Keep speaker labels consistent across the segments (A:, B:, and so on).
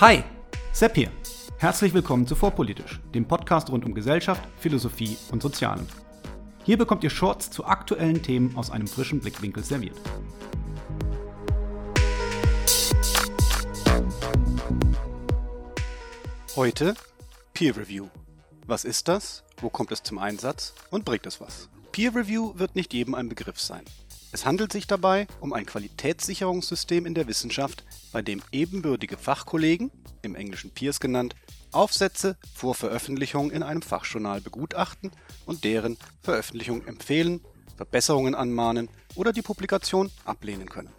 A: Hi, Sepp hier. Herzlich willkommen zu Vorpolitisch, dem Podcast rund um Gesellschaft, Philosophie und Sozialem. Hier bekommt ihr Shorts zu aktuellen Themen aus einem frischen Blickwinkel serviert.
B: Heute Peer Review. Was ist das? Wo kommt es zum Einsatz? Und bringt es was? Peer Review wird nicht jedem ein Begriff sein. Es handelt sich dabei um ein Qualitätssicherungssystem in der Wissenschaft, bei dem ebenbürtige Fachkollegen, im Englischen Peers genannt, Aufsätze vor Veröffentlichung in einem Fachjournal begutachten und deren Veröffentlichung empfehlen, Verbesserungen anmahnen oder die Publikation ablehnen können.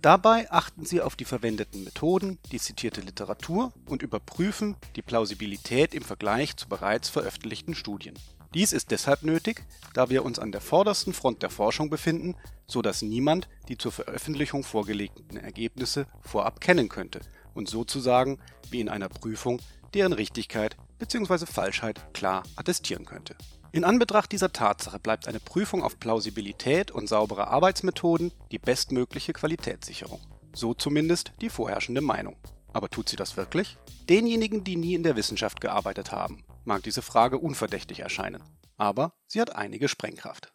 B: Dabei achten sie auf die verwendeten Methoden, die zitierte Literatur und überprüfen die Plausibilität im Vergleich zu bereits veröffentlichten Studien. Dies ist deshalb nötig, da wir uns an der vordersten Front der Forschung befinden, so dass niemand die zur Veröffentlichung vorgelegten Ergebnisse vorab kennen könnte und sozusagen wie in einer Prüfung deren Richtigkeit bzw. Falschheit klar attestieren könnte. In Anbetracht dieser Tatsache bleibt eine Prüfung auf Plausibilität und saubere Arbeitsmethoden die bestmögliche Qualitätssicherung. So zumindest die vorherrschende Meinung. Aber tut sie das wirklich? Denjenigen, die nie in der Wissenschaft gearbeitet haben, mag diese Frage unverdächtig erscheinen. Aber sie hat einige Sprengkraft.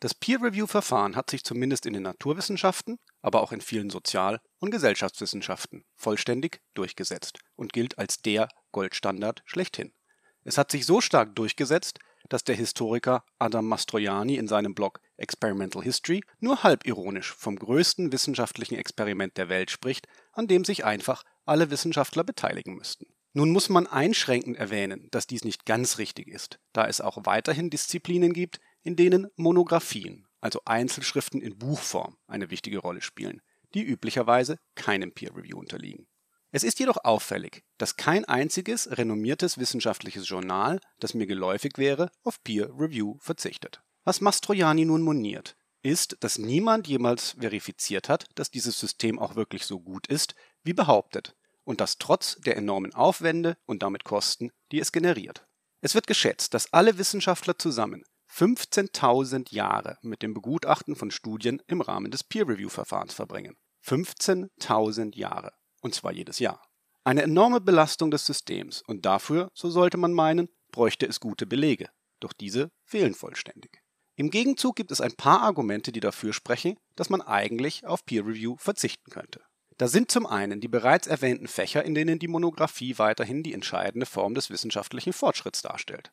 B: Das Peer-Review-Verfahren hat sich zumindest in den Naturwissenschaften, aber auch in vielen Sozial- und Gesellschaftswissenschaften vollständig durchgesetzt und gilt als der Goldstandard schlechthin. Es hat sich so stark durchgesetzt, dass der Historiker Adam Mastroianni in seinem Blog Experimental History nur halb ironisch vom größten wissenschaftlichen Experiment der Welt spricht, an dem sich einfach alle Wissenschaftler beteiligen müssten. Nun muss man einschränkend erwähnen, dass dies nicht ganz richtig ist, da es auch weiterhin Disziplinen gibt, in denen Monographien, also Einzelschriften in Buchform, eine wichtige Rolle spielen, die üblicherweise keinem Peer Review unterliegen. Es ist jedoch auffällig, dass kein einziges renommiertes wissenschaftliches Journal, das mir geläufig wäre, auf Peer Review verzichtet. Was Mastroianni nun moniert, ist, dass niemand jemals verifiziert hat, dass dieses System auch wirklich so gut ist, wie behauptet, und das trotz der enormen Aufwände und damit Kosten, die es generiert. Es wird geschätzt, dass alle Wissenschaftler zusammen 15.000 Jahre mit dem Begutachten von Studien im Rahmen des Peer-Review-Verfahrens verbringen. 15.000 Jahre und zwar jedes Jahr. Eine enorme Belastung des Systems und dafür, so sollte man meinen, bräuchte es gute Belege, doch diese fehlen vollständig. Im Gegenzug gibt es ein paar Argumente, die dafür sprechen, dass man eigentlich auf Peer Review verzichten könnte. Da sind zum einen die bereits erwähnten Fächer, in denen die Monographie weiterhin die entscheidende Form des wissenschaftlichen Fortschritts darstellt.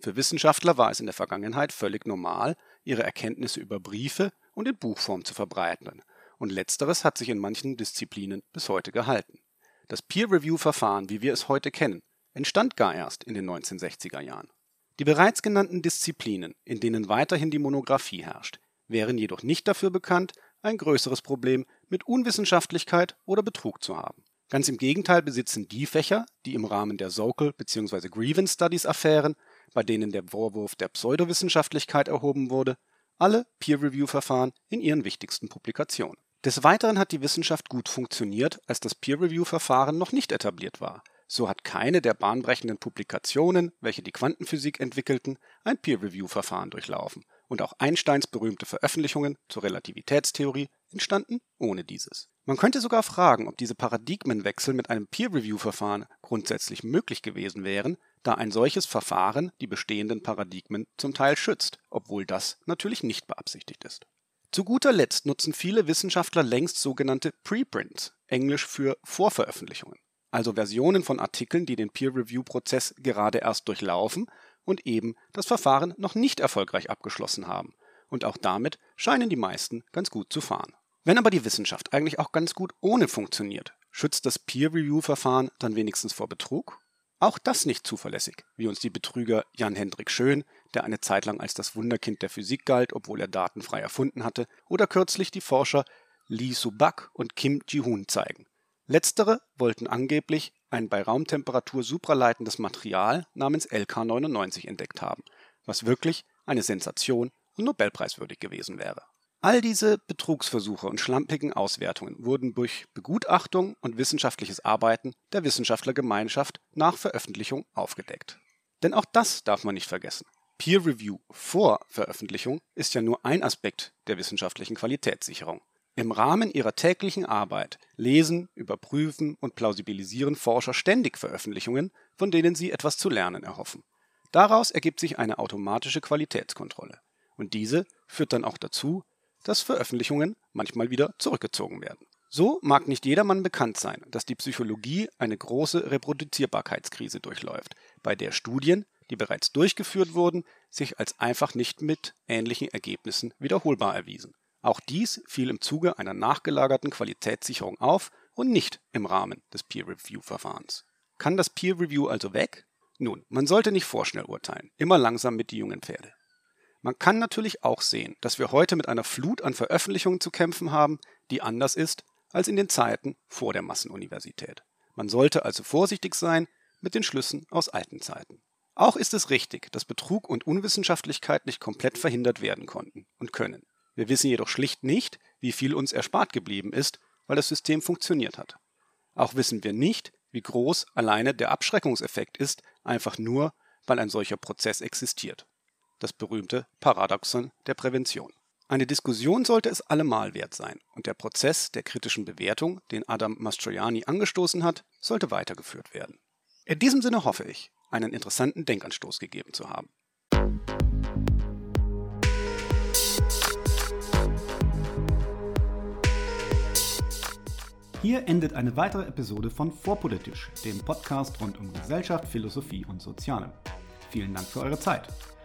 B: Für Wissenschaftler war es in der Vergangenheit völlig normal, ihre Erkenntnisse über Briefe und in Buchform zu verbreiten, und letzteres hat sich in manchen Disziplinen bis heute gehalten. Das Peer-Review-Verfahren, wie wir es heute kennen, entstand gar erst in den 1960er Jahren. Die bereits genannten Disziplinen, in denen weiterhin die Monographie herrscht, wären jedoch nicht dafür bekannt, ein größeres Problem mit Unwissenschaftlichkeit oder Betrug zu haben. Ganz im Gegenteil besitzen die Fächer, die im Rahmen der Sokal bzw. Grievance Studies Affären, bei denen der Vorwurf der Pseudowissenschaftlichkeit erhoben wurde, alle Peer-Review-Verfahren in ihren wichtigsten Publikationen. Des Weiteren hat die Wissenschaft gut funktioniert, als das Peer-Review-Verfahren noch nicht etabliert war. So hat keine der bahnbrechenden Publikationen, welche die Quantenphysik entwickelten, ein Peer-Review-Verfahren durchlaufen, und auch Einsteins berühmte Veröffentlichungen zur Relativitätstheorie entstanden ohne dieses. Man könnte sogar fragen, ob diese Paradigmenwechsel mit einem Peer-Review-Verfahren grundsätzlich möglich gewesen wären, da ein solches Verfahren die bestehenden Paradigmen zum Teil schützt, obwohl das natürlich nicht beabsichtigt ist. Zu guter Letzt nutzen viele Wissenschaftler längst sogenannte Preprints, englisch für Vorveröffentlichungen, also Versionen von Artikeln, die den Peer-Review-Prozess gerade erst durchlaufen und eben das Verfahren noch nicht erfolgreich abgeschlossen haben. Und auch damit scheinen die meisten ganz gut zu fahren. Wenn aber die Wissenschaft eigentlich auch ganz gut ohne funktioniert, schützt das Peer-Review-Verfahren dann wenigstens vor Betrug? Auch das nicht zuverlässig, wie uns die Betrüger Jan Hendrik Schön, der eine Zeit lang als das Wunderkind der Physik galt, obwohl er Daten frei erfunden hatte, oder kürzlich die Forscher Lee Subak und Kim Ji-hoon zeigen. Letztere wollten angeblich ein bei Raumtemperatur supraleitendes Material namens LK99 entdeckt haben, was wirklich eine Sensation und Nobelpreiswürdig gewesen wäre. All diese Betrugsversuche und schlampigen Auswertungen wurden durch Begutachtung und wissenschaftliches Arbeiten der Wissenschaftlergemeinschaft nach Veröffentlichung aufgedeckt. Denn auch das darf man nicht vergessen. Peer Review vor Veröffentlichung ist ja nur ein Aspekt der wissenschaftlichen Qualitätssicherung. Im Rahmen ihrer täglichen Arbeit lesen, überprüfen und plausibilisieren Forscher ständig Veröffentlichungen, von denen sie etwas zu lernen erhoffen. Daraus ergibt sich eine automatische Qualitätskontrolle. Und diese führt dann auch dazu, dass Veröffentlichungen manchmal wieder zurückgezogen werden. So mag nicht jedermann bekannt sein, dass die Psychologie eine große Reproduzierbarkeitskrise durchläuft, bei der Studien, die bereits durchgeführt wurden, sich als einfach nicht mit ähnlichen Ergebnissen wiederholbar erwiesen. Auch dies fiel im Zuge einer nachgelagerten Qualitätssicherung auf und nicht im Rahmen des Peer-Review-Verfahrens. Kann das Peer-Review also weg? Nun, man sollte nicht vorschnell urteilen, immer langsam mit die jungen Pferde. Man kann natürlich auch sehen, dass wir heute mit einer Flut an Veröffentlichungen zu kämpfen haben, die anders ist als in den Zeiten vor der Massenuniversität. Man sollte also vorsichtig sein mit den Schlüssen aus alten Zeiten. Auch ist es richtig, dass Betrug und Unwissenschaftlichkeit nicht komplett verhindert werden konnten und können. Wir wissen jedoch schlicht nicht, wie viel uns erspart geblieben ist, weil das System funktioniert hat. Auch wissen wir nicht, wie groß alleine der Abschreckungseffekt ist, einfach nur, weil ein solcher Prozess existiert. Das berühmte Paradoxon der Prävention. Eine Diskussion sollte es allemal wert sein und der Prozess der kritischen Bewertung, den Adam Mastroianni angestoßen hat, sollte weitergeführt werden. In diesem Sinne hoffe ich, einen interessanten Denkanstoß gegeben zu haben.
A: Hier endet eine weitere Episode von Vorpolitisch, dem Podcast rund um Gesellschaft, Philosophie und Soziale. Vielen Dank für eure Zeit.